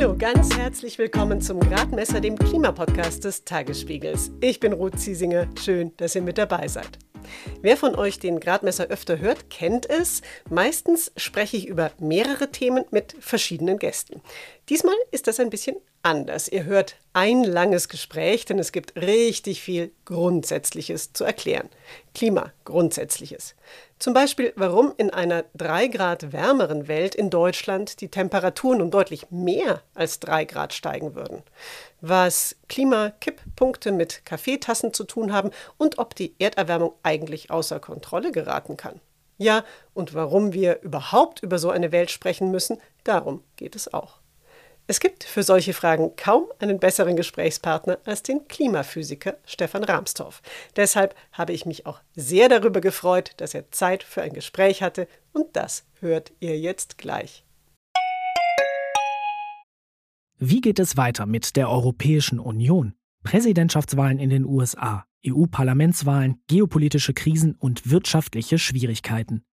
Hallo, ganz herzlich willkommen zum Gradmesser, dem Klimapodcast des Tagesspiegels. Ich bin Ruth Ziesinger. Schön, dass ihr mit dabei seid. Wer von euch den Gradmesser öfter hört, kennt es. Meistens spreche ich über mehrere Themen mit verschiedenen Gästen. Diesmal ist das ein bisschen anders. Ihr hört ein langes Gespräch, denn es gibt richtig viel Grundsätzliches zu erklären. Klima, Grundsätzliches. Zum Beispiel, warum in einer drei Grad wärmeren Welt in Deutschland die Temperaturen um deutlich mehr als drei Grad steigen würden. Was Klimakipppunkte mit Kaffeetassen zu tun haben und ob die Erderwärmung eigentlich außer Kontrolle geraten kann. Ja, und warum wir überhaupt über so eine Welt sprechen müssen, darum geht es auch. Es gibt für solche Fragen kaum einen besseren Gesprächspartner als den Klimaphysiker Stefan Rahmstorff. Deshalb habe ich mich auch sehr darüber gefreut, dass er Zeit für ein Gespräch hatte und das hört ihr jetzt gleich. Wie geht es weiter mit der Europäischen Union? Präsidentschaftswahlen in den USA, EU-Parlamentswahlen, geopolitische Krisen und wirtschaftliche Schwierigkeiten.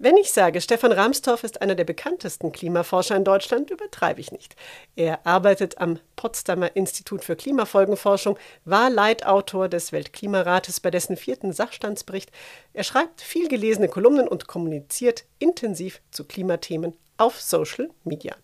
Wenn ich sage, Stefan Ramstorff ist einer der bekanntesten Klimaforscher in Deutschland, übertreibe ich nicht. Er arbeitet am Potsdamer Institut für Klimafolgenforschung, war Leitautor des Weltklimarates bei dessen vierten Sachstandsbericht. Er schreibt viel gelesene Kolumnen und kommuniziert intensiv zu Klimathemen auf Social Media.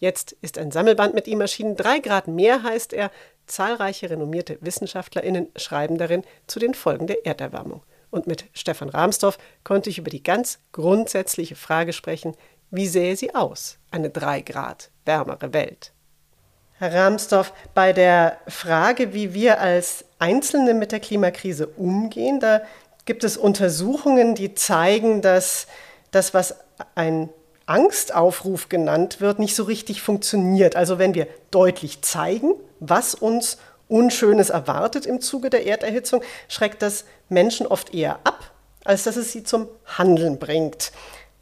Jetzt ist ein Sammelband mit ihm erschienen. Drei Grad mehr heißt er. Zahlreiche renommierte WissenschaftlerInnen schreiben darin zu den Folgen der Erderwärmung. Und mit Stefan Rahmsdorf konnte ich über die ganz grundsätzliche Frage sprechen, wie sähe sie aus, eine drei Grad wärmere Welt? Herr Rahmsdorf, bei der Frage, wie wir als Einzelne mit der Klimakrise umgehen, da gibt es Untersuchungen, die zeigen, dass das, was ein Angstaufruf genannt wird, nicht so richtig funktioniert. Also wenn wir deutlich zeigen, was uns Unschönes erwartet im Zuge der Erderhitzung, schreckt das Menschen oft eher ab, als dass es sie zum Handeln bringt.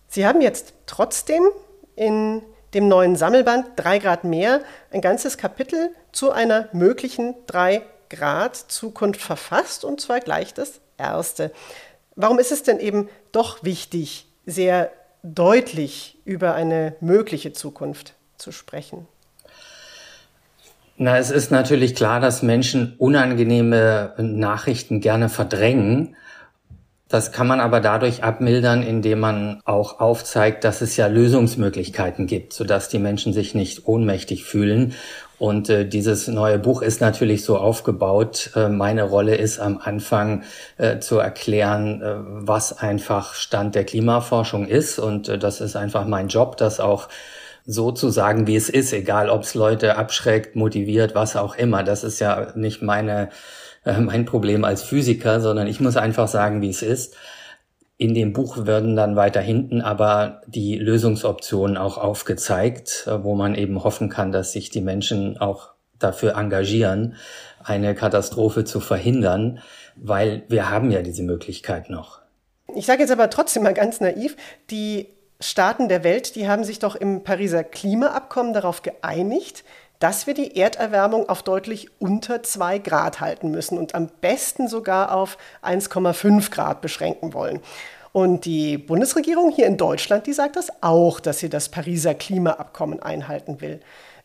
Sie haben jetzt trotzdem in dem neuen Sammelband 3 Grad mehr ein ganzes Kapitel zu einer möglichen 3 Grad Zukunft verfasst und zwar gleich das erste. Warum ist es denn eben doch wichtig, sehr deutlich über eine mögliche Zukunft zu sprechen? Na, es ist natürlich klar, dass Menschen unangenehme Nachrichten gerne verdrängen. Das kann man aber dadurch abmildern, indem man auch aufzeigt, dass es ja Lösungsmöglichkeiten gibt, sodass die Menschen sich nicht ohnmächtig fühlen. Und äh, dieses neue Buch ist natürlich so aufgebaut. Äh, meine Rolle ist am Anfang äh, zu erklären, äh, was einfach Stand der Klimaforschung ist. Und äh, das ist einfach mein Job, das auch so zu sagen, wie es ist, egal ob es Leute abschreckt, motiviert, was auch immer. Das ist ja nicht meine, äh, mein Problem als Physiker, sondern ich muss einfach sagen, wie es ist. In dem Buch werden dann weiter hinten aber die Lösungsoptionen auch aufgezeigt, äh, wo man eben hoffen kann, dass sich die Menschen auch dafür engagieren, eine Katastrophe zu verhindern, weil wir haben ja diese Möglichkeit noch. Ich sage jetzt aber trotzdem mal ganz naiv, die Staaten der Welt, die haben sich doch im Pariser Klimaabkommen darauf geeinigt, dass wir die Erderwärmung auf deutlich unter 2 Grad halten müssen und am besten sogar auf 1,5 Grad beschränken wollen. Und die Bundesregierung hier in Deutschland, die sagt das auch, dass sie das Pariser Klimaabkommen einhalten will.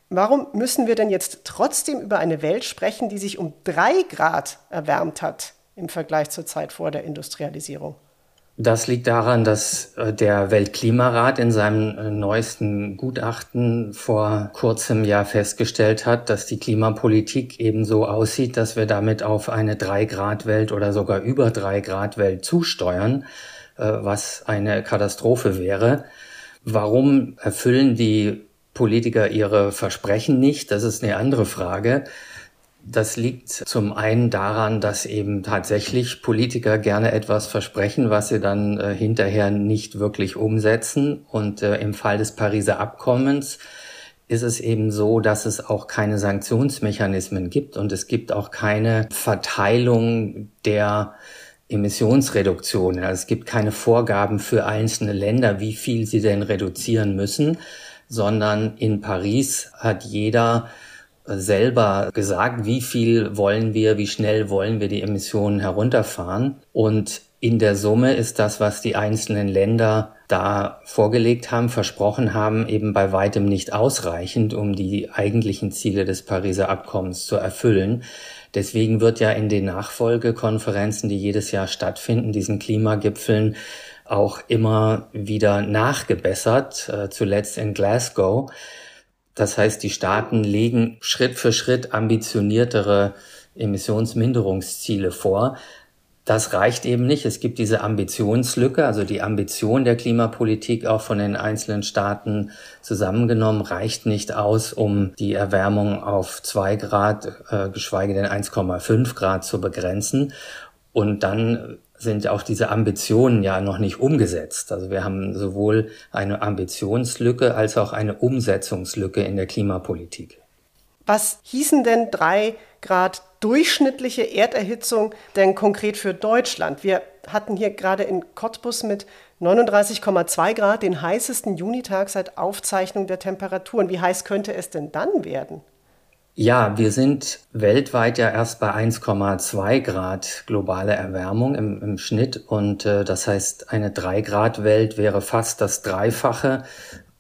Warum müssen wir denn jetzt trotzdem über eine Welt sprechen, die sich um 3 Grad erwärmt hat im Vergleich zur Zeit vor der Industrialisierung? Das liegt daran, dass äh, der Weltklimarat in seinem äh, neuesten Gutachten vor kurzem Jahr festgestellt hat, dass die Klimapolitik eben so aussieht, dass wir damit auf eine Drei-Grad-Welt oder sogar über Drei-Grad-Welt zusteuern, äh, was eine Katastrophe wäre. Warum erfüllen die Politiker ihre Versprechen nicht? Das ist eine andere Frage. Das liegt zum einen daran, dass eben tatsächlich Politiker gerne etwas versprechen, was sie dann äh, hinterher nicht wirklich umsetzen. Und äh, im Fall des Pariser Abkommens ist es eben so, dass es auch keine Sanktionsmechanismen gibt und es gibt auch keine Verteilung der Emissionsreduktionen. Also es gibt keine Vorgaben für einzelne Länder, wie viel sie denn reduzieren müssen, sondern in Paris hat jeder selber gesagt, wie viel wollen wir, wie schnell wollen wir die Emissionen herunterfahren. Und in der Summe ist das, was die einzelnen Länder da vorgelegt haben, versprochen haben, eben bei weitem nicht ausreichend, um die eigentlichen Ziele des Pariser Abkommens zu erfüllen. Deswegen wird ja in den Nachfolgekonferenzen, die jedes Jahr stattfinden, diesen Klimagipfeln, auch immer wieder nachgebessert, äh, zuletzt in Glasgow. Das heißt, die Staaten legen Schritt für Schritt ambitioniertere Emissionsminderungsziele vor. Das reicht eben nicht. Es gibt diese Ambitionslücke, also die Ambition der Klimapolitik auch von den einzelnen Staaten zusammengenommen, reicht nicht aus, um die Erwärmung auf zwei Grad, äh, geschweige denn 1,5 Grad zu begrenzen. Und dann sind auch diese Ambitionen ja noch nicht umgesetzt. Also wir haben sowohl eine Ambitionslücke als auch eine Umsetzungslücke in der Klimapolitik. Was hießen denn drei Grad durchschnittliche Erderhitzung denn konkret für Deutschland? Wir hatten hier gerade in Cottbus mit 39,2 Grad den heißesten Junitag seit Aufzeichnung der Temperaturen. Wie heiß könnte es denn dann werden? Ja, wir sind weltweit ja erst bei 1,2 Grad globale Erwärmung im, im Schnitt und äh, das heißt, eine 3 Grad Welt wäre fast das Dreifache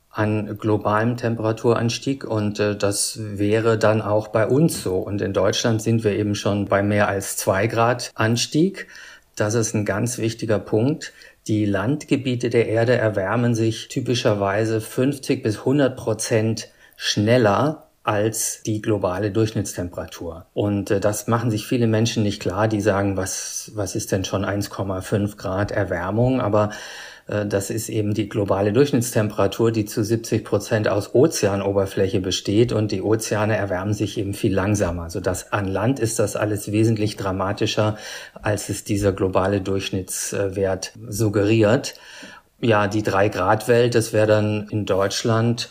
an globalem Temperaturanstieg und äh, das wäre dann auch bei uns so. Und in Deutschland sind wir eben schon bei mehr als 2 Grad Anstieg. Das ist ein ganz wichtiger Punkt. Die Landgebiete der Erde erwärmen sich typischerweise 50 bis 100 Prozent schneller als die globale Durchschnittstemperatur. Und äh, das machen sich viele Menschen nicht klar, die sagen, was, was ist denn schon 1,5 Grad Erwärmung? Aber äh, das ist eben die globale Durchschnittstemperatur, die zu 70 Prozent aus Ozeanoberfläche besteht und die Ozeane erwärmen sich eben viel langsamer, sodass an Land ist das alles wesentlich dramatischer, als es dieser globale Durchschnittswert suggeriert. Ja, die drei Grad Welt, das wäre dann in Deutschland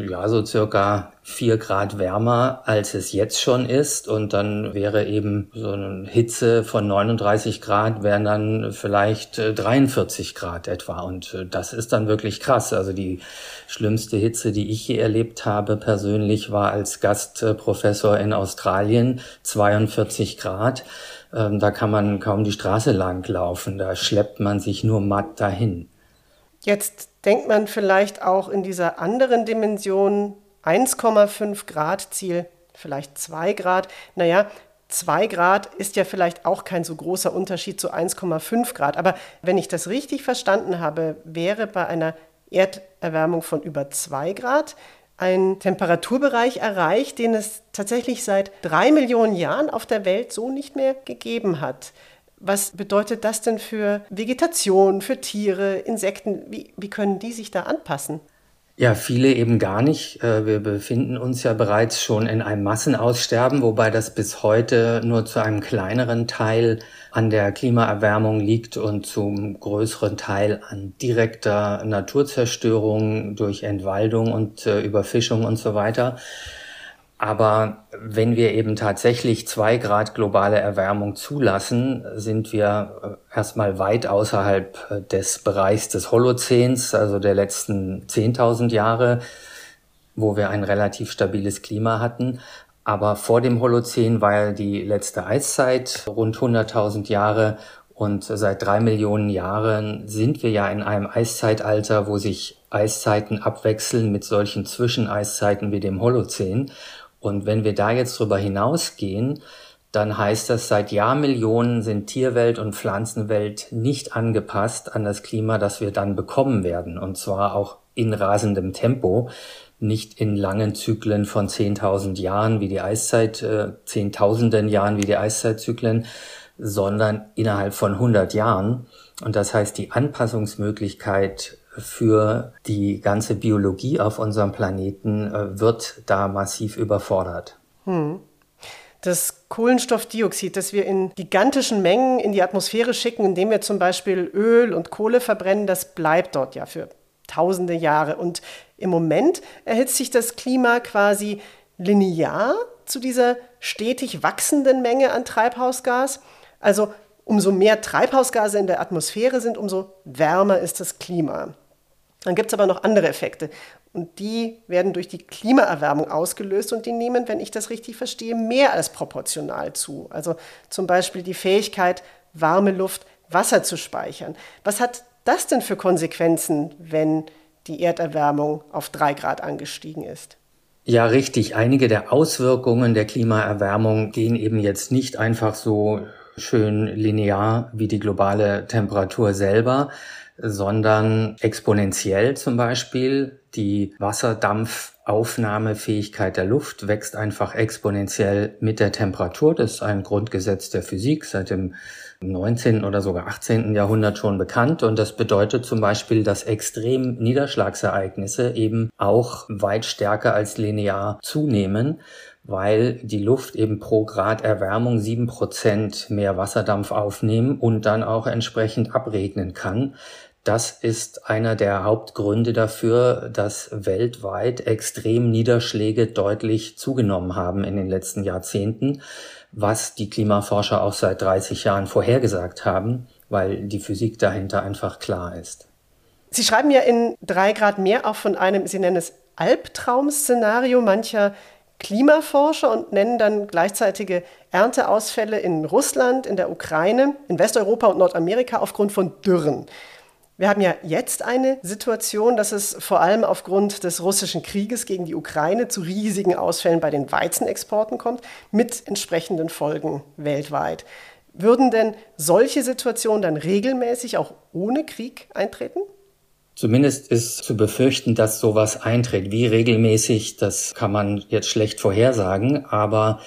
ja, so circa vier Grad wärmer, als es jetzt schon ist. Und dann wäre eben so eine Hitze von 39 Grad, wären dann vielleicht 43 äh, Grad etwa. Und äh, das ist dann wirklich krass. Also die schlimmste Hitze, die ich je erlebt habe persönlich, war als Gastprofessor in Australien 42 Grad. Ähm, da kann man kaum die Straße lang laufen. Da schleppt man sich nur matt dahin. Jetzt denkt man vielleicht auch in dieser anderen Dimension 1,5 Grad Ziel, vielleicht 2 Grad. Naja, 2 Grad ist ja vielleicht auch kein so großer Unterschied zu 1,5 Grad. Aber wenn ich das richtig verstanden habe, wäre bei einer Erderwärmung von über 2 Grad ein Temperaturbereich erreicht, den es tatsächlich seit drei Millionen Jahren auf der Welt so nicht mehr gegeben hat. Was bedeutet das denn für Vegetation, für Tiere, Insekten? Wie, wie können die sich da anpassen? Ja, viele eben gar nicht. Äh, wir befinden uns ja bereits schon in einem Massenaussterben, wobei das bis heute nur zu einem kleineren Teil an der Klimaerwärmung liegt und zum größeren Teil an direkter Naturzerstörung durch Entwaldung und äh, Überfischung und so weiter. Aber wenn wir eben tatsächlich zwei Grad globale Erwärmung zulassen, sind wir äh, erstmal weit außerhalb äh, des Bereichs des Holozäns, also der letzten 10.000 Jahre, wo wir ein relativ stabiles Klima hatten. Aber vor dem Holozän war ja die letzte Eiszeit rund 100.000 Jahre und seit drei Millionen Jahren sind wir ja in einem Eiszeitalter, wo sich Eiszeiten abwechseln mit solchen Zwischeneiszeiten wie dem Holozän. Und wenn wir da jetzt drüber hinausgehen, dann heißt das, seit Jahrmillionen sind Tierwelt und Pflanzenwelt nicht angepasst an das Klima, das wir dann bekommen werden. Und zwar auch in rasendem Tempo, nicht in langen Zyklen von 10.000 Jahren wie die Eiszeit, äh, Zehntausenden Jahren wie die Eiszeitzyklen, sondern innerhalb von 100 Jahren. Und das heißt, die Anpassungsmöglichkeit für die ganze Biologie auf unserem Planeten äh, wird da massiv überfordert. Hm. Das Kohlenstoffdioxid, das wir in gigantischen Mengen in die Atmosphäre schicken, indem wir zum Beispiel Öl und Kohle verbrennen, das bleibt dort ja für tausende Jahre. Und im Moment erhitzt sich das Klima quasi linear zu dieser stetig wachsenden Menge an Treibhausgas. Also umso mehr Treibhausgase in der Atmosphäre sind, umso wärmer ist das Klima. Dann gibt es aber noch andere Effekte. Und die werden durch die Klimaerwärmung ausgelöst und die nehmen, wenn ich das richtig verstehe, mehr als proportional zu. Also zum Beispiel die Fähigkeit, warme Luft, Wasser zu speichern. Was hat das denn für Konsequenzen, wenn die Erderwärmung auf drei Grad angestiegen ist? Ja, richtig. Einige der Auswirkungen der Klimaerwärmung gehen eben jetzt nicht einfach so schön linear wie die globale Temperatur selber, sondern exponentiell zum Beispiel. Die Wasserdampfaufnahmefähigkeit der Luft wächst einfach exponentiell mit der Temperatur. Das ist ein Grundgesetz der Physik seit dem 19. oder sogar 18. Jahrhundert schon bekannt. Und das bedeutet zum Beispiel, dass extrem Niederschlagsereignisse eben auch weit stärker als linear zunehmen weil die Luft eben pro Grad Erwärmung sieben Prozent mehr Wasserdampf aufnehmen und dann auch entsprechend abregnen kann. Das ist einer der Hauptgründe dafür, dass weltweit extrem Niederschläge deutlich zugenommen haben in den letzten Jahrzehnten, was die Klimaforscher auch seit 30 Jahren vorhergesagt haben, weil die Physik dahinter einfach klar ist. Sie schreiben ja in drei Grad mehr auch von einem, Sie nennen es Albtraum-Szenario mancher Klimaforscher und nennen dann gleichzeitige Ernteausfälle in Russland, in der Ukraine, in Westeuropa und Nordamerika aufgrund von Dürren. Wir haben ja jetzt eine Situation, dass es vor allem aufgrund des russischen Krieges gegen die Ukraine zu riesigen Ausfällen bei den Weizenexporten kommt, mit entsprechenden Folgen weltweit. Würden denn solche Situationen dann regelmäßig auch ohne Krieg eintreten? Zumindest ist zu befürchten, dass sowas eintritt. Wie regelmäßig, das kann man jetzt schlecht vorhersagen, aber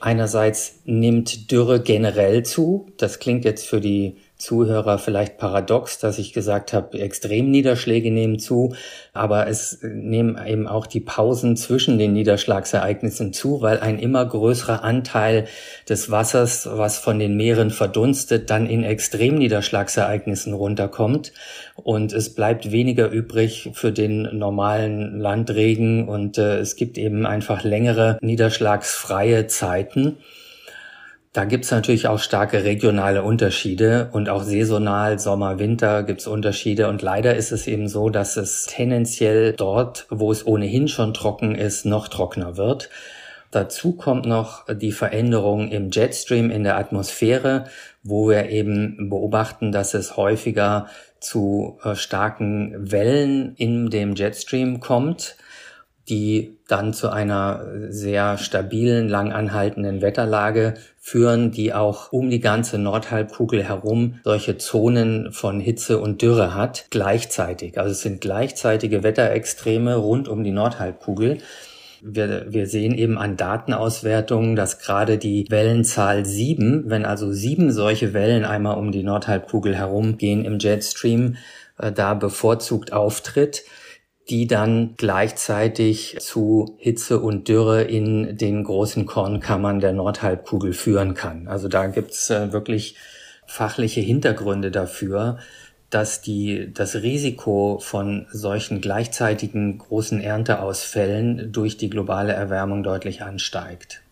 einerseits nimmt Dürre generell zu. Das klingt jetzt für die Zuhörer vielleicht paradox, dass ich gesagt habe, Extremniederschläge nehmen zu, aber es nehmen eben auch die Pausen zwischen den Niederschlagsereignissen zu, weil ein immer größerer Anteil des Wassers, was von den Meeren verdunstet, dann in Extremniederschlagsereignissen runterkommt und es bleibt weniger übrig für den normalen Landregen und äh, es gibt eben einfach längere niederschlagsfreie Zeiten. Da gibt's natürlich auch starke regionale Unterschiede und auch saisonal, Sommer, Winter gibt's Unterschiede. Und leider ist es eben so, dass es tendenziell dort, wo es ohnehin schon trocken ist, noch trockener wird. Dazu kommt noch die Veränderung im Jetstream in der Atmosphäre, wo wir eben beobachten, dass es häufiger zu äh, starken Wellen in dem Jetstream kommt die dann zu einer sehr stabilen, lang anhaltenden Wetterlage führen, die auch um die ganze Nordhalbkugel herum solche Zonen von Hitze und Dürre hat, gleichzeitig. Also es sind gleichzeitige Wetterextreme rund um die Nordhalbkugel. Wir, wir sehen eben an Datenauswertungen, dass gerade die Wellenzahl sieben, wenn also sieben solche Wellen einmal um die Nordhalbkugel herumgehen im Jetstream, äh, da bevorzugt auftritt die dann gleichzeitig zu Hitze und Dürre in den großen Kornkammern der Nordhalbkugel führen kann. Also da gibt's äh, wirklich fachliche Hintergründe dafür, dass die, das Risiko von solchen gleichzeitigen großen Ernteausfällen durch die globale Erwärmung deutlich ansteigt.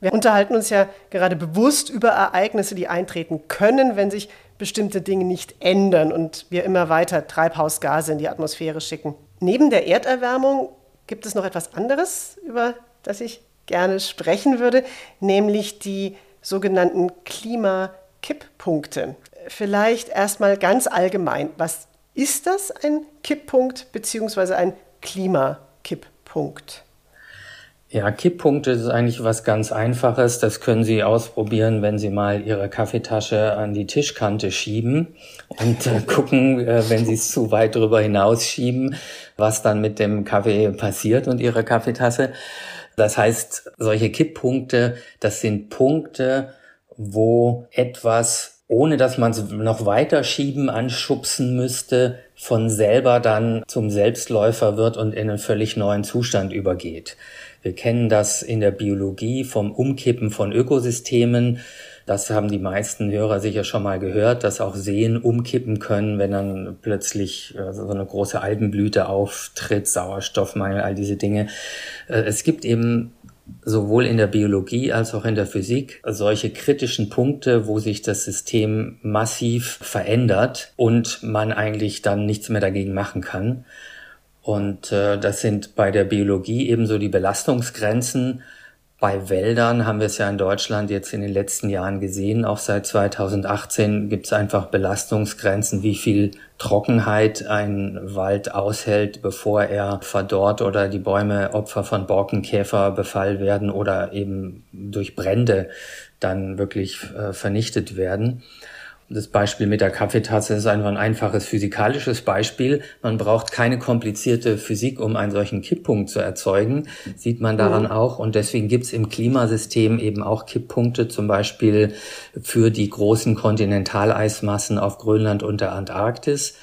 Wir unterhalten uns ja gerade bewusst über Ereignisse, die eintreten können, wenn sich bestimmte Dinge nicht ändern und wir immer weiter Treibhausgase in die Atmosphäre schicken. Neben der Erderwärmung gibt es noch etwas anderes, über das ich gerne sprechen würde, nämlich die sogenannten Klimakipppunkte. Vielleicht erstmal ganz allgemein, was ist das ein Kipppunkt bzw. ein Klimakipppunkt? Ja, Kipppunkte ist eigentlich was ganz Einfaches. Das können Sie ausprobieren, wenn Sie mal Ihre Kaffeetasche an die Tischkante schieben und äh, gucken, äh, wenn Sie es zu weit drüber hinausschieben, was dann mit dem Kaffee passiert und Ihrer Kaffeetasse. Das heißt, solche Kipppunkte, das sind Punkte, wo etwas, ohne dass man es noch weiter schieben, anschubsen müsste, von selber dann zum Selbstläufer wird und in einen völlig neuen Zustand übergeht. Wir kennen das in der Biologie vom Umkippen von Ökosystemen. Das haben die meisten Hörer sicher schon mal gehört, dass auch Seen umkippen können, wenn dann plötzlich äh, so eine große Algenblüte auftritt, Sauerstoffmangel, all diese Dinge. Äh, es gibt eben sowohl in der Biologie als auch in der Physik solche kritischen Punkte, wo sich das System massiv verändert und man eigentlich dann nichts mehr dagegen machen kann. Und äh, das sind bei der Biologie ebenso die Belastungsgrenzen, bei Wäldern haben wir es ja in Deutschland jetzt in den letzten Jahren gesehen. Auch seit 2018 gibt es einfach Belastungsgrenzen, wie viel Trockenheit ein Wald aushält, bevor er verdorrt oder die Bäume Opfer von Borkenkäferbefall werden oder eben durch Brände dann wirklich äh, vernichtet werden. Das Beispiel mit der Kaffeetasse ist einfach ein einfaches physikalisches Beispiel. Man braucht keine komplizierte Physik, um einen solchen Kipppunkt zu erzeugen. Sieht man daran mhm. auch. Und deswegen gibt es im Klimasystem eben auch Kipppunkte, zum Beispiel für die großen Kontinentaleismassen auf Grönland und der Antarktis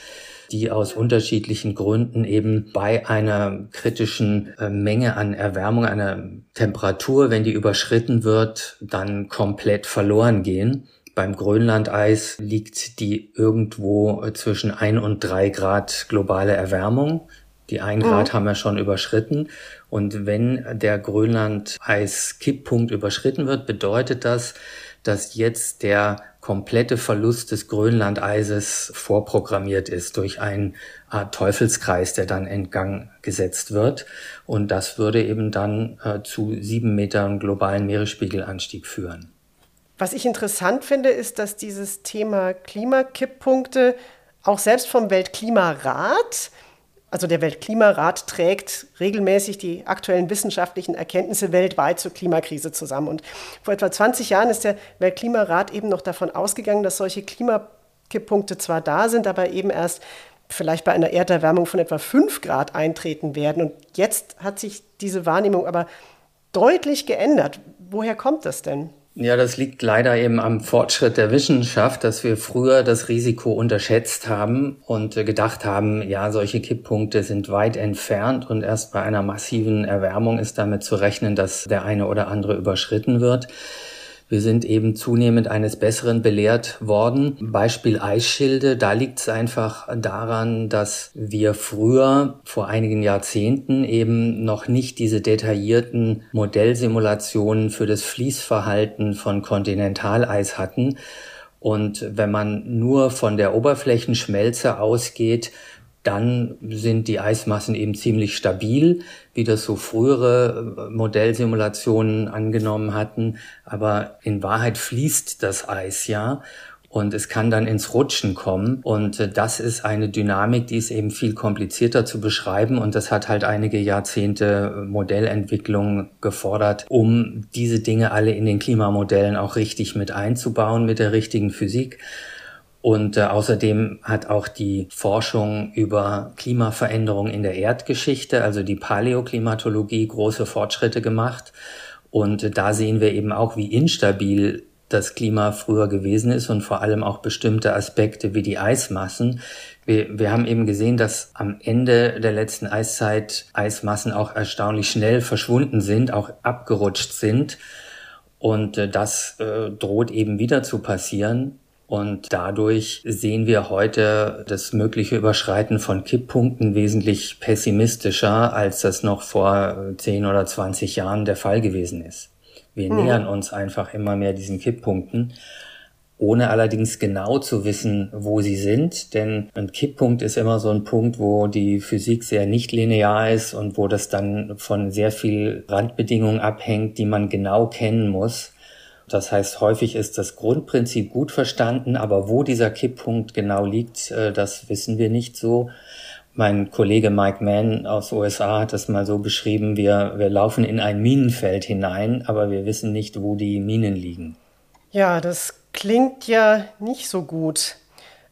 die aus unterschiedlichen Gründen eben bei einer kritischen äh, Menge an Erwärmung, einer Temperatur, wenn die überschritten wird, dann komplett verloren gehen. Beim Grönlandeis liegt die irgendwo zwischen ein und drei Grad globale Erwärmung. Die ein Grad mhm. haben wir schon überschritten. Und wenn der Grönlandeis-Kipppunkt überschritten wird, bedeutet das, dass jetzt der komplette Verlust des Grönlandeises vorprogrammiert ist durch einen Art Teufelskreis, der dann entgang gesetzt wird. Und das würde eben dann äh, zu sieben Metern globalen Meeresspiegelanstieg führen. Was ich interessant finde, ist, dass dieses Thema Klimakipppunkte auch selbst vom Weltklimarat, also der Weltklimarat trägt regelmäßig die aktuellen wissenschaftlichen Erkenntnisse weltweit zur Klimakrise zusammen. Und vor etwa 20 Jahren ist der Weltklimarat eben noch davon ausgegangen, dass solche Klimakipppunkte zwar da sind, aber eben erst vielleicht bei einer Erderwärmung von etwa 5 Grad eintreten werden. Und jetzt hat sich diese Wahrnehmung aber deutlich geändert. Woher kommt das denn? Ja, das liegt leider eben am Fortschritt der Wissenschaft, dass wir früher das Risiko unterschätzt haben und gedacht haben, ja, solche Kipppunkte sind weit entfernt und erst bei einer massiven Erwärmung ist damit zu rechnen, dass der eine oder andere überschritten wird. Wir sind eben zunehmend eines Besseren belehrt worden. Beispiel Eisschilde, da liegt es einfach daran, dass wir früher, vor einigen Jahrzehnten, eben noch nicht diese detaillierten Modellsimulationen für das Fließverhalten von Kontinentaleis hatten. Und wenn man nur von der Oberflächenschmelze ausgeht, dann sind die Eismassen eben ziemlich stabil, wie das so frühere äh, Modellsimulationen angenommen hatten. Aber in Wahrheit fließt das Eis ja und es kann dann ins Rutschen kommen. Und äh, das ist eine Dynamik, die ist eben viel komplizierter zu beschreiben. Und das hat halt einige Jahrzehnte äh, Modellentwicklung gefordert, um diese Dinge alle in den Klimamodellen auch richtig mit einzubauen mit der richtigen Physik. Und äh, außerdem hat auch die Forschung über Klimaveränderungen in der Erdgeschichte, also die Paläoklimatologie, große Fortschritte gemacht. Und äh, da sehen wir eben auch, wie instabil das Klima früher gewesen ist und vor allem auch bestimmte Aspekte wie die Eismassen. Wir, wir haben eben gesehen, dass am Ende der letzten Eiszeit Eismassen auch erstaunlich schnell verschwunden sind, auch abgerutscht sind. Und äh, das äh, droht eben wieder zu passieren. Und dadurch sehen wir heute das mögliche Überschreiten von Kipppunkten wesentlich pessimistischer, als das noch vor 10 oder 20 Jahren der Fall gewesen ist. Wir mhm. nähern uns einfach immer mehr diesen Kipppunkten, ohne allerdings genau zu wissen, wo sie sind. Denn ein Kipppunkt ist immer so ein Punkt, wo die Physik sehr nicht linear ist und wo das dann von sehr viel Randbedingungen abhängt, die man genau kennen muss. Das heißt, häufig ist das Grundprinzip gut verstanden, aber wo dieser Kipppunkt genau liegt, äh, das wissen wir nicht so. Mein Kollege Mike Mann aus USA hat das mal so beschrieben, wir, wir laufen in ein Minenfeld hinein, aber wir wissen nicht, wo die Minen liegen. Ja, das klingt ja nicht so gut.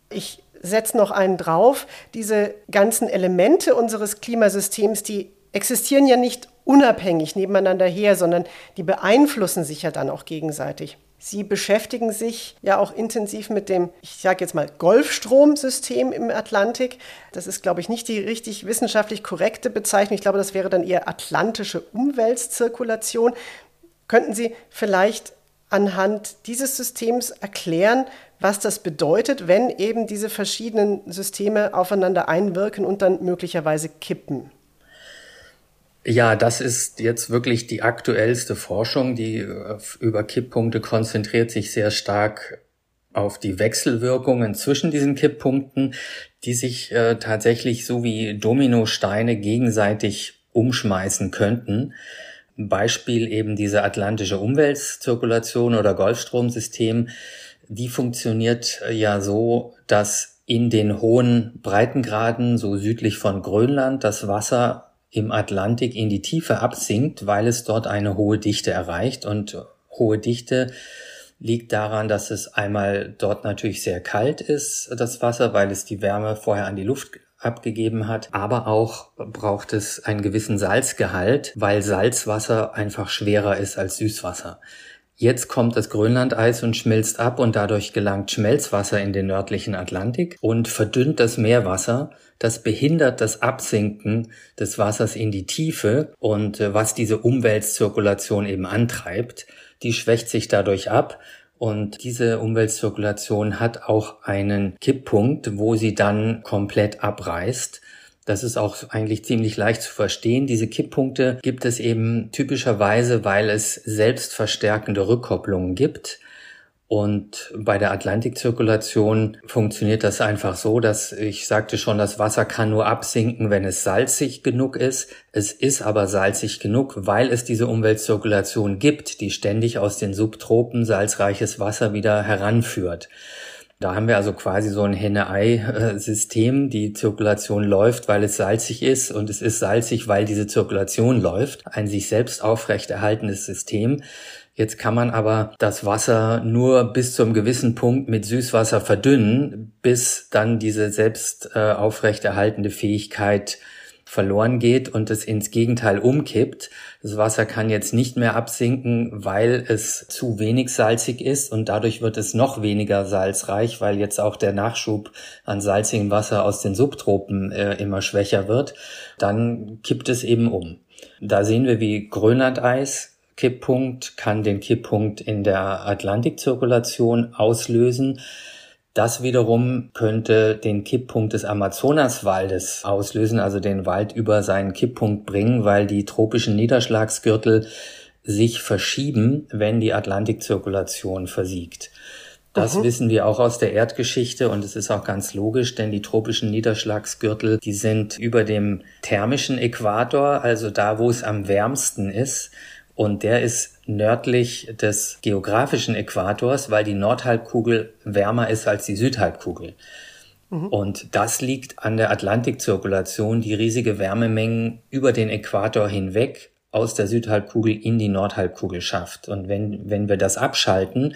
Ich setze noch einen drauf. Diese ganzen Elemente unseres Klimasystems, die existieren ja nicht unabhängig nebeneinander her, sondern die beeinflussen sich ja dann auch gegenseitig. Sie beschäftigen sich ja auch intensiv mit dem, ich sage jetzt mal, Golfstromsystem im Atlantik. Das ist, glaube ich, nicht die richtig wissenschaftlich korrekte Bezeichnung. Ich glaube, das wäre dann eher atlantische Umweltzirkulation. Könnten Sie vielleicht anhand dieses Systems erklären, was das bedeutet, wenn eben diese verschiedenen Systeme aufeinander einwirken und dann möglicherweise kippen? Ja, das ist jetzt wirklich die aktuellste Forschung, die äh, über Kipppunkte konzentriert sich sehr stark auf die Wechselwirkungen zwischen diesen Kipppunkten, die sich äh, tatsächlich so wie Dominosteine gegenseitig umschmeißen könnten. Beispiel eben diese atlantische Umweltzirkulation oder Golfstromsystem, die funktioniert äh, ja so, dass in den hohen Breitengraden, so südlich von Grönland, das Wasser im Atlantik in die Tiefe absinkt, weil es dort eine hohe Dichte erreicht. Und hohe Dichte liegt daran, dass es einmal dort natürlich sehr kalt ist, das Wasser, weil es die Wärme vorher an die Luft abgegeben hat. Aber auch braucht es einen gewissen Salzgehalt, weil Salzwasser einfach schwerer ist als Süßwasser. Jetzt kommt das Grönlandeis und schmilzt ab und dadurch gelangt Schmelzwasser in den nördlichen Atlantik und verdünnt das Meerwasser. Das behindert das Absinken des Wassers in die Tiefe und äh, was diese Umweltzirkulation eben antreibt, die schwächt sich dadurch ab und diese Umweltzirkulation hat auch einen Kipppunkt, wo sie dann komplett abreißt. Das ist auch eigentlich ziemlich leicht zu verstehen. Diese Kipppunkte gibt es eben typischerweise, weil es selbstverstärkende Rückkopplungen gibt. Und bei der Atlantikzirkulation funktioniert das einfach so, dass ich sagte schon, das Wasser kann nur absinken, wenn es salzig genug ist. Es ist aber salzig genug, weil es diese Umweltzirkulation gibt, die ständig aus den Subtropen salzreiches Wasser wieder heranführt. Da haben wir also quasi so ein Henne-Ei-System. Die Zirkulation läuft, weil es salzig ist und es ist salzig, weil diese Zirkulation läuft. Ein sich selbst aufrechterhaltendes System. Jetzt kann man aber das Wasser nur bis zu einem gewissen Punkt mit Süßwasser verdünnen, bis dann diese selbst äh, aufrechterhaltende Fähigkeit verloren geht und es ins Gegenteil umkippt. Das Wasser kann jetzt nicht mehr absinken, weil es zu wenig salzig ist und dadurch wird es noch weniger salzreich, weil jetzt auch der Nachschub an salzigem Wasser aus den Subtropen äh, immer schwächer wird. Dann kippt es eben um. Da sehen wir, wie Grönlandeis Kipppunkt kann den Kipppunkt in der Atlantikzirkulation auslösen. Das wiederum könnte den Kipppunkt des Amazonaswaldes auslösen, also den Wald über seinen Kipppunkt bringen, weil die tropischen Niederschlagsgürtel sich verschieben, wenn die Atlantikzirkulation versiegt. Das mhm. wissen wir auch aus der Erdgeschichte und es ist auch ganz logisch, denn die tropischen Niederschlagsgürtel, die sind über dem thermischen Äquator, also da, wo es am wärmsten ist. Und der ist nördlich des geografischen Äquators, weil die Nordhalbkugel wärmer ist als die Südhalbkugel. Mhm. Und das liegt an der Atlantikzirkulation, die riesige Wärmemengen über den Äquator hinweg aus der Südhalbkugel in die Nordhalbkugel schafft. Und wenn, wenn wir das abschalten,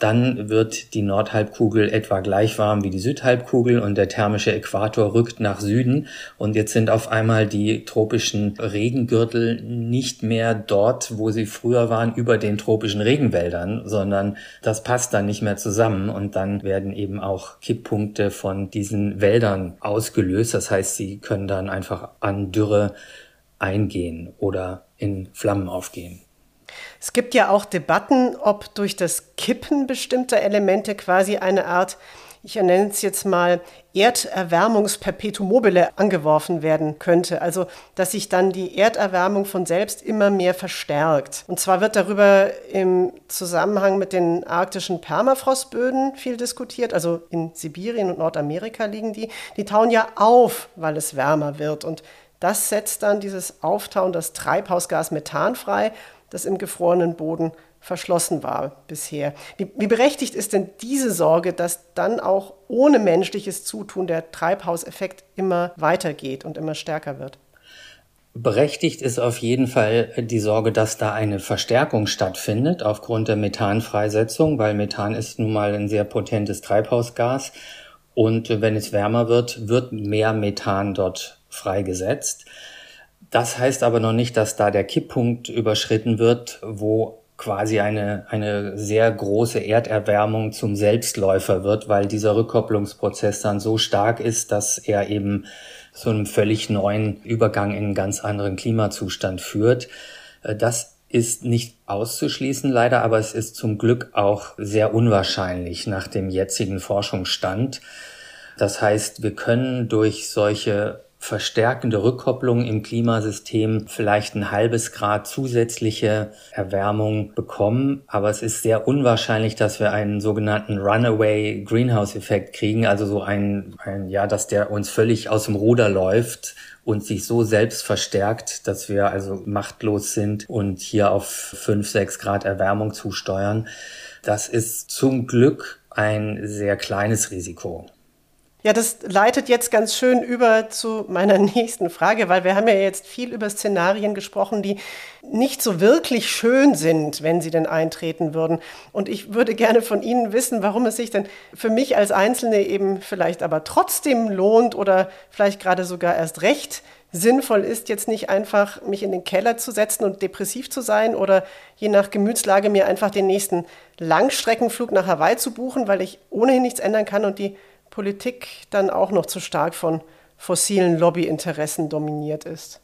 dann wird die Nordhalbkugel etwa gleich warm wie die Südhalbkugel und der thermische Äquator rückt nach Süden und jetzt sind auf einmal die tropischen Regengürtel nicht mehr dort, wo sie früher waren, über den tropischen Regenwäldern, sondern das passt dann nicht mehr zusammen und dann werden eben auch Kipppunkte von diesen Wäldern ausgelöst. Das heißt, sie können dann einfach an Dürre eingehen oder in Flammen aufgehen. Es gibt ja auch Debatten, ob durch das Kippen bestimmter Elemente quasi eine Art, ich nenne es jetzt mal, Erderwärmungsperpetuum mobile angeworfen werden könnte. Also, dass sich dann die Erderwärmung von selbst immer mehr verstärkt. Und zwar wird darüber im Zusammenhang mit den arktischen Permafrostböden viel diskutiert. Also in Sibirien und Nordamerika liegen die. Die tauen ja auf, weil es wärmer wird. Und das setzt dann dieses Auftauen, das Treibhausgas Methan frei das im gefrorenen Boden verschlossen war bisher. Wie, wie, berechtigt ist denn diese Sorge, dass dann auch ohne menschliches Zutun der Treibhauseffekt immer weitergeht und immer stärker wird? Berechtigt ist auf jeden Fall die Sorge, dass da eine Verstärkung stattfindet aufgrund der Methanfreisetzung, weil Methan ist nun mal ein sehr potentes Treibhausgas und wenn es wärmer wird, wird mehr Methan dort freigesetzt. Das heißt aber noch nicht, dass da der Kipppunkt überschritten wird, wo quasi eine, eine sehr große Erderwärmung zum Selbstläufer wird, weil dieser Rückkopplungsprozess dann so stark ist, dass er eben zu einem völlig neuen Übergang in einen ganz anderen Klimazustand führt. Äh, das ist nicht auszuschließen leider, aber es ist zum Glück auch sehr unwahrscheinlich nach dem jetzigen Forschungsstand. Das heißt, wir können durch solche verstärkende Rückkopplung im Klimasystem vielleicht ein halbes Grad zusätzliche Erwärmung bekommen. Aber es ist sehr unwahrscheinlich, dass wir einen sogenannten Runaway Greenhouse Effekt kriegen. Also so ein, ein, ja, dass der uns völlig aus dem Ruder läuft und sich so selbst verstärkt, dass wir also machtlos sind und hier auf fünf, sechs Grad Erwärmung zusteuern. Das ist zum Glück ein sehr kleines Risiko. Ja, das leitet jetzt ganz schön über zu meiner nächsten Frage, weil wir haben ja jetzt viel über Szenarien gesprochen, die nicht so wirklich schön sind, wenn sie denn eintreten würden. Und ich würde gerne von Ihnen wissen, warum es sich denn für mich als Einzelne eben vielleicht aber trotzdem lohnt oder vielleicht gerade sogar erst recht sinnvoll ist, jetzt nicht einfach mich in den Keller zu setzen und depressiv zu sein oder je nach Gemütslage mir einfach den nächsten Langstreckenflug nach Hawaii zu buchen, weil ich ohnehin nichts ändern kann und die Politik dann auch noch zu stark von fossilen Lobbyinteressen dominiert ist?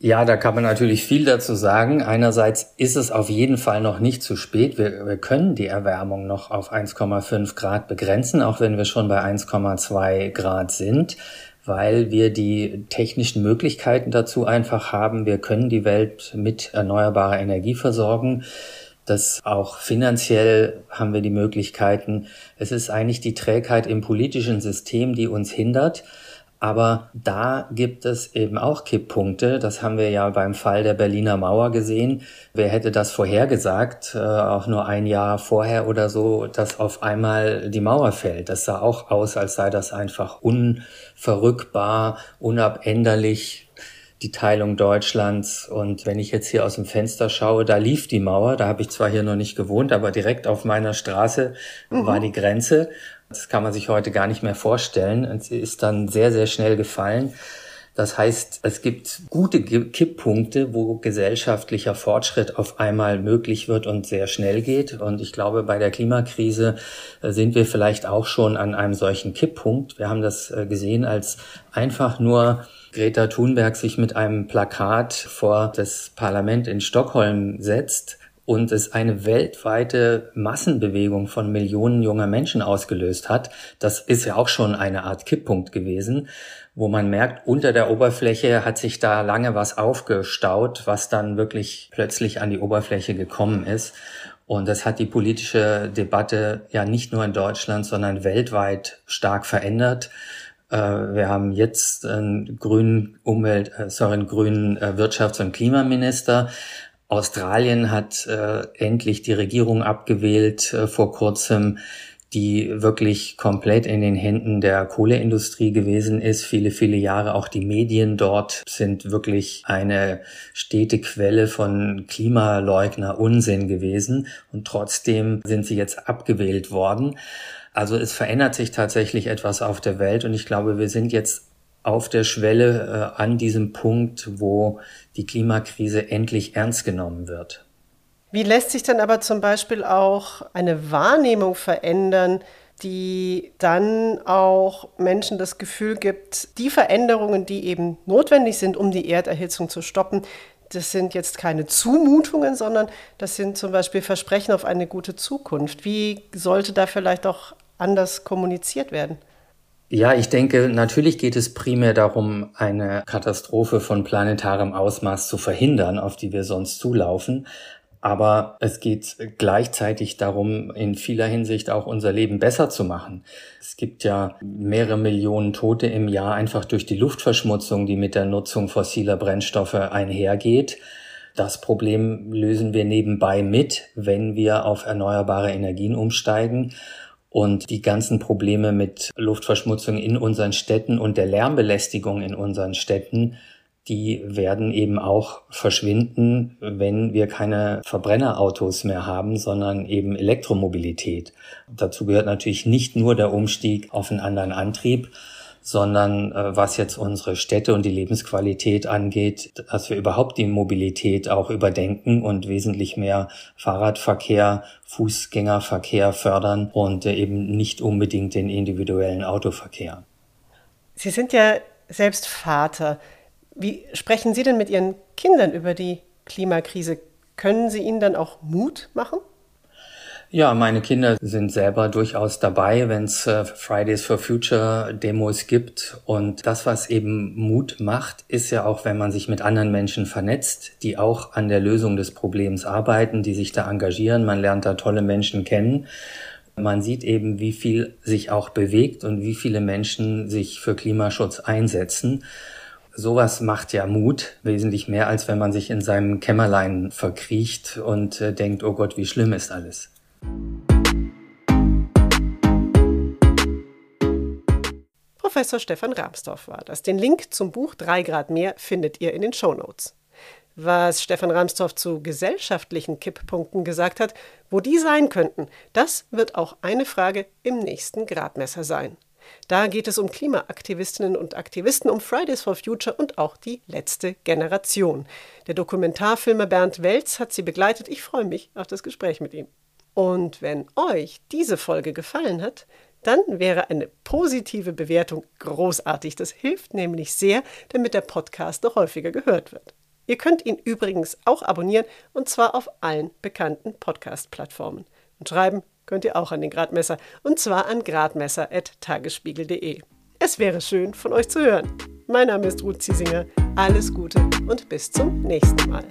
Ja, da kann man natürlich viel dazu sagen. Einerseits ist es auf jeden Fall noch nicht zu spät. Wir, wir können die Erwärmung noch auf 1,5 Grad begrenzen, auch wenn wir schon bei 1,2 Grad sind, weil wir die technischen Möglichkeiten dazu einfach haben. Wir können die Welt mit erneuerbarer Energie versorgen. Das auch finanziell haben wir die Möglichkeiten. Es ist eigentlich die Trägheit im politischen System, die uns hindert. Aber da gibt es eben auch Kipppunkte. Das haben wir ja beim Fall der Berliner Mauer gesehen. Wer hätte das vorhergesagt, äh, auch nur ein Jahr vorher oder so, dass auf einmal die Mauer fällt? Das sah auch aus, als sei das einfach unverrückbar, unabänderlich die Teilung Deutschlands. Und wenn ich jetzt hier aus dem Fenster schaue, da lief die Mauer. Da habe ich zwar hier noch nicht gewohnt, aber direkt auf meiner Straße mhm. war die Grenze. Das kann man sich heute gar nicht mehr vorstellen. Und sie ist dann sehr, sehr schnell gefallen. Das heißt, es gibt gute Kipppunkte, wo gesellschaftlicher Fortschritt auf einmal möglich wird und sehr schnell geht. Und ich glaube, bei der Klimakrise äh, sind wir vielleicht auch schon an einem solchen Kipppunkt. Wir haben das äh, gesehen, als einfach nur Greta Thunberg sich mit einem Plakat vor das Parlament in Stockholm setzt und es eine weltweite Massenbewegung von Millionen junger Menschen ausgelöst hat. Das ist ja auch schon eine Art Kipppunkt gewesen, wo man merkt, unter der Oberfläche hat sich da lange was aufgestaut, was dann wirklich plötzlich an die Oberfläche gekommen ist. Und das hat die politische Debatte ja nicht nur in Deutschland, sondern weltweit stark verändert. Äh, wir haben jetzt einen grünen Umwelt, äh, sorry, einen grünen äh, Wirtschafts- und Klimaminister. Australien hat endlich die Regierung abgewählt äh, vor kurzem, die wirklich komplett in den Händen der Kohleindustrie gewesen ist. Viele, viele Jahre auch die Medien dort sind wirklich eine stete Quelle von Klimaleugner Unsinn gewesen. Und trotzdem sind sie jetzt abgewählt worden. Also es verändert sich tatsächlich etwas auf der Welt und ich glaube, wir sind jetzt auf der Schwelle äh, an diesem Punkt, wo die Klimakrise endlich ernst genommen wird. Wie lässt sich dann aber zum Beispiel auch eine Wahrnehmung verändern, die dann auch Menschen das Gefühl gibt, die Veränderungen, die eben notwendig sind, um die Erderhitzung zu stoppen, das sind jetzt keine Zumutungen, sondern das sind zum Beispiel Versprechen auf eine gute Zukunft. Wie sollte da vielleicht auch anders kommuniziert werden? Ja, ich denke, natürlich geht es primär darum, eine Katastrophe von planetarem Ausmaß zu verhindern, auf die wir sonst zulaufen. Aber es geht gleichzeitig darum, in vieler Hinsicht auch unser Leben besser zu machen. Es gibt ja mehrere Millionen Tote im Jahr einfach durch die Luftverschmutzung, die mit der Nutzung fossiler Brennstoffe einhergeht. Das Problem lösen wir nebenbei mit, wenn wir auf erneuerbare Energien umsteigen. Und die ganzen Probleme mit Luftverschmutzung in unseren Städten und der Lärmbelästigung in unseren Städten, die werden eben auch verschwinden, wenn wir keine Verbrennerautos mehr haben, sondern eben Elektromobilität. Dazu gehört natürlich nicht nur der Umstieg auf einen anderen Antrieb, sondern äh, was jetzt unsere Städte und die Lebensqualität angeht, dass wir überhaupt die Mobilität auch überdenken und wesentlich mehr Fahrradverkehr, Fußgängerverkehr fördern und äh, eben nicht unbedingt den individuellen Autoverkehr. Sie sind ja selbst Vater. Wie sprechen Sie denn mit Ihren Kindern über die Klimakrise? Können Sie ihnen dann auch Mut machen? Ja, meine Kinder sind selber durchaus dabei, wenn es äh, Fridays for Future Demos gibt. Und das, was eben Mut macht, ist ja auch, wenn man sich mit anderen Menschen vernetzt, die auch an der Lösung des Problems arbeiten, die sich da engagieren. Man lernt da tolle Menschen kennen. Man sieht eben, wie viel sich auch bewegt und wie viele Menschen sich für Klimaschutz einsetzen. Sowas macht ja Mut, wesentlich mehr, als wenn man sich in seinem Kämmerlein verkriecht und äh, denkt, oh Gott, wie schlimm ist alles. Professor Stefan Ramsdorf war das. Den Link zum Buch 3 Grad mehr findet ihr in den Show Notes. Was Stefan Ramsdorf zu gesellschaftlichen Kipppunkten gesagt hat, wo die sein könnten, das wird auch eine Frage im nächsten Gradmesser sein. Da geht es um Klimaaktivistinnen und Aktivisten, um Fridays for Future und auch die letzte Generation. Der Dokumentarfilmer Bernd Welz hat sie begleitet. Ich freue mich auf das Gespräch mit ihm. Und wenn euch diese Folge gefallen hat, dann wäre eine positive Bewertung großartig. Das hilft nämlich sehr, damit der Podcast noch häufiger gehört wird. Ihr könnt ihn übrigens auch abonnieren und zwar auf allen bekannten Podcast-Plattformen. Und schreiben könnt ihr auch an den Gradmesser und zwar an gradmesser.tagesspiegel.de. Es wäre schön, von euch zu hören. Mein Name ist Ruth Ziesinger. Alles Gute und bis zum nächsten Mal.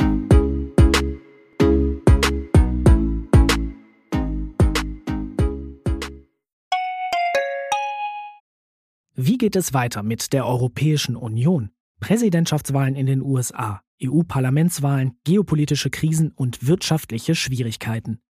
Wie geht es weiter mit der Europäischen Union? Präsidentschaftswahlen in den USA, EU-Parlamentswahlen, geopolitische Krisen und wirtschaftliche Schwierigkeiten.